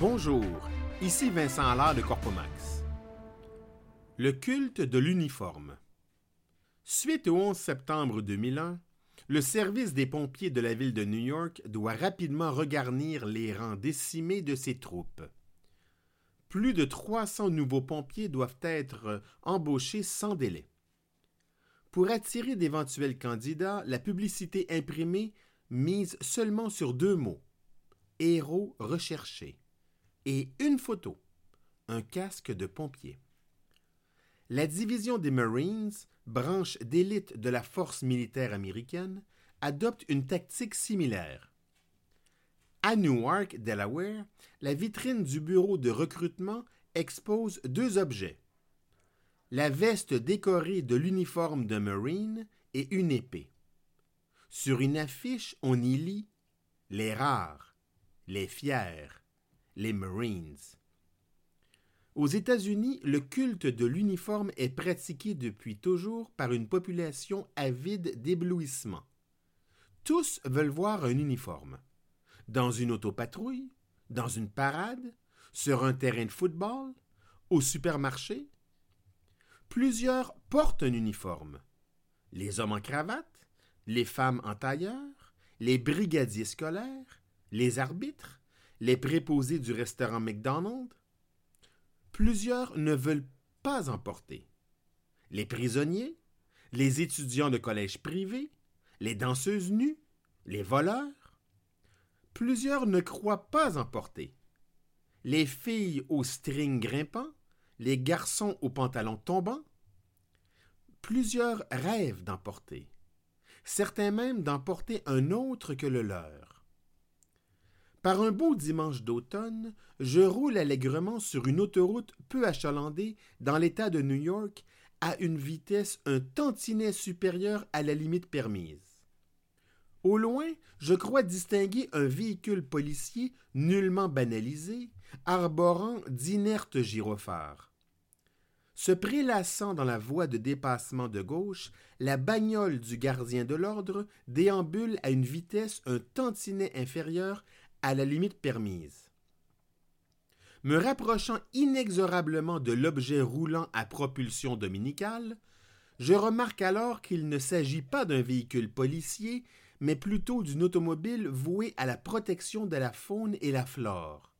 Bonjour, ici Vincent Allard de Corpomax. Le culte de l'uniforme. Suite au 11 septembre 2001, le service des pompiers de la ville de New York doit rapidement regarnir les rangs décimés de ses troupes. Plus de 300 nouveaux pompiers doivent être embauchés sans délai. Pour attirer d'éventuels candidats, la publicité imprimée mise seulement sur deux mots héros recherchés et une photo, un casque de pompier. La division des Marines, branche d'élite de la force militaire américaine, adopte une tactique similaire. À Newark, Delaware, la vitrine du bureau de recrutement expose deux objets. La veste décorée de l'uniforme de Marine et une épée. Sur une affiche, on y lit Les rares, les fiers, les Marines. Aux États-Unis, le culte de l'uniforme est pratiqué depuis toujours par une population avide d'éblouissement. Tous veulent voir un uniforme. Dans une autopatrouille, dans une parade, sur un terrain de football, au supermarché. Plusieurs portent un uniforme. Les hommes en cravate, les femmes en tailleur, les brigadiers scolaires, les arbitres, les préposés du restaurant McDonald's, plusieurs ne veulent pas en porter. Les prisonniers, les étudiants de collège privé, les danseuses nues, les voleurs, plusieurs ne croient pas en porter. Les filles aux strings grimpants, les garçons aux pantalons tombants, plusieurs rêvent d'en porter, certains même d'en porter un autre que le leur. Par un beau dimanche d'automne, je roule allègrement sur une autoroute peu achalandée dans l'État de New York à une vitesse un tantinet supérieure à la limite permise. Au loin, je crois distinguer un véhicule policier nullement banalisé, arborant d'inertes gyrophares. Se prélassant dans la voie de dépassement de gauche, la bagnole du gardien de l'ordre déambule à une vitesse un tantinet inférieure à la limite permise. Me rapprochant inexorablement de l'objet roulant à propulsion dominicale, je remarque alors qu'il ne s'agit pas d'un véhicule policier, mais plutôt d'une automobile vouée à la protection de la faune et la flore.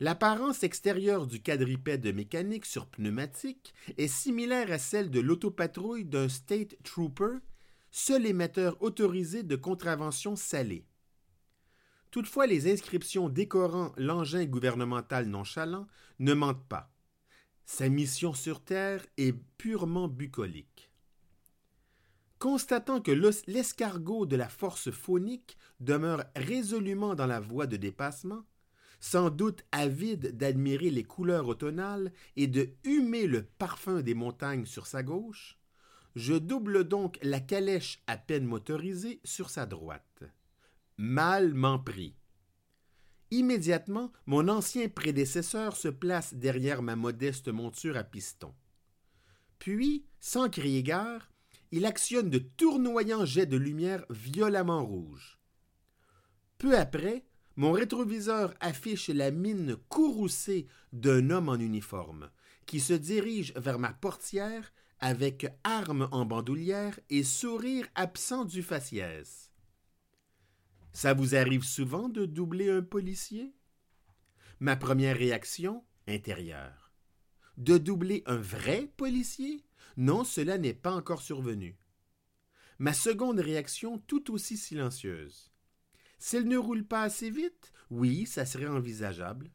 L'apparence extérieure du quadripède mécanique sur pneumatique est similaire à celle de l'autopatrouille d'un State Trooper, seul émetteur autorisé de contraventions salées. Toutefois, les inscriptions décorant l'engin gouvernemental nonchalant ne mentent pas. Sa mission sur Terre est purement bucolique. Constatant que l'escargot de la force phonique demeure résolument dans la voie de dépassement, sans doute avide d'admirer les couleurs automnales et de humer le parfum des montagnes sur sa gauche, je double donc la calèche à peine motorisée sur sa droite mal m'en pris. Immédiatement, mon ancien prédécesseur se place derrière ma modeste monture à piston. Puis, sans crier gare, il actionne de tournoyants jets de lumière violemment rouges. Peu après, mon rétroviseur affiche la mine courroucée d'un homme en uniforme, qui se dirige vers ma portière avec arme en bandoulière et sourire absent du faciès. Ça vous arrive souvent de doubler un policier? Ma première réaction, intérieure. De doubler un vrai policier? Non, cela n'est pas encore survenu. Ma seconde réaction, tout aussi silencieuse. S'il ne roule pas assez vite, oui, ça serait envisageable.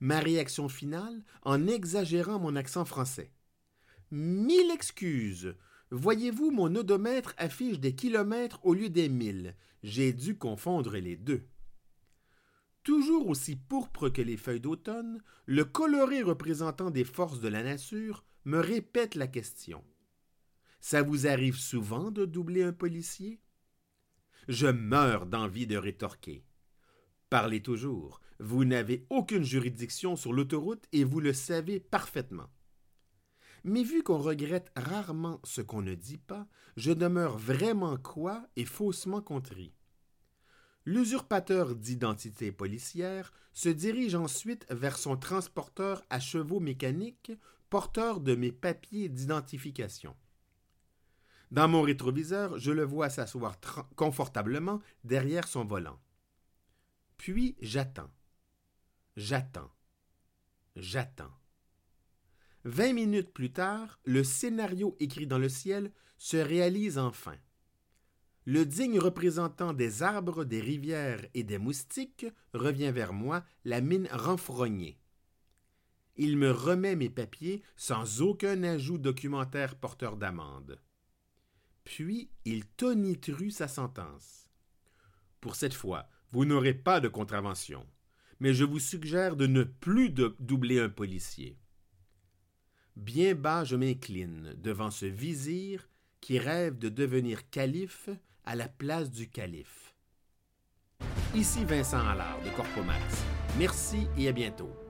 Ma réaction finale, en exagérant mon accent français. Mille excuses. Voyez-vous, mon odomètre affiche des kilomètres au lieu des milles. J'ai dû confondre les deux. Toujours aussi pourpre que les feuilles d'automne, le coloré représentant des forces de la nature me répète la question. Ça vous arrive souvent de doubler un policier? Je meurs d'envie de rétorquer. Parlez toujours. Vous n'avez aucune juridiction sur l'autoroute et vous le savez parfaitement. Mais vu qu'on regrette rarement ce qu'on ne dit pas, je demeure vraiment quoi et faussement contrit. L'usurpateur d'identité policière se dirige ensuite vers son transporteur à chevaux mécaniques porteur de mes papiers d'identification. Dans mon rétroviseur, je le vois s'asseoir confortablement derrière son volant. Puis j'attends. J'attends. J'attends. Vingt minutes plus tard, le scénario écrit dans le ciel se réalise enfin. Le digne représentant des arbres, des rivières et des moustiques revient vers moi, la mine renfrognée. Il me remet mes papiers sans aucun ajout documentaire porteur d'amende. Puis il tonitru sa sentence. Pour cette fois, vous n'aurez pas de contravention, mais je vous suggère de ne plus doubler un policier. Bien bas je m'incline devant ce vizir qui rêve de devenir calife à la place du calife. Ici Vincent Allard de Corpomax. Merci et à bientôt.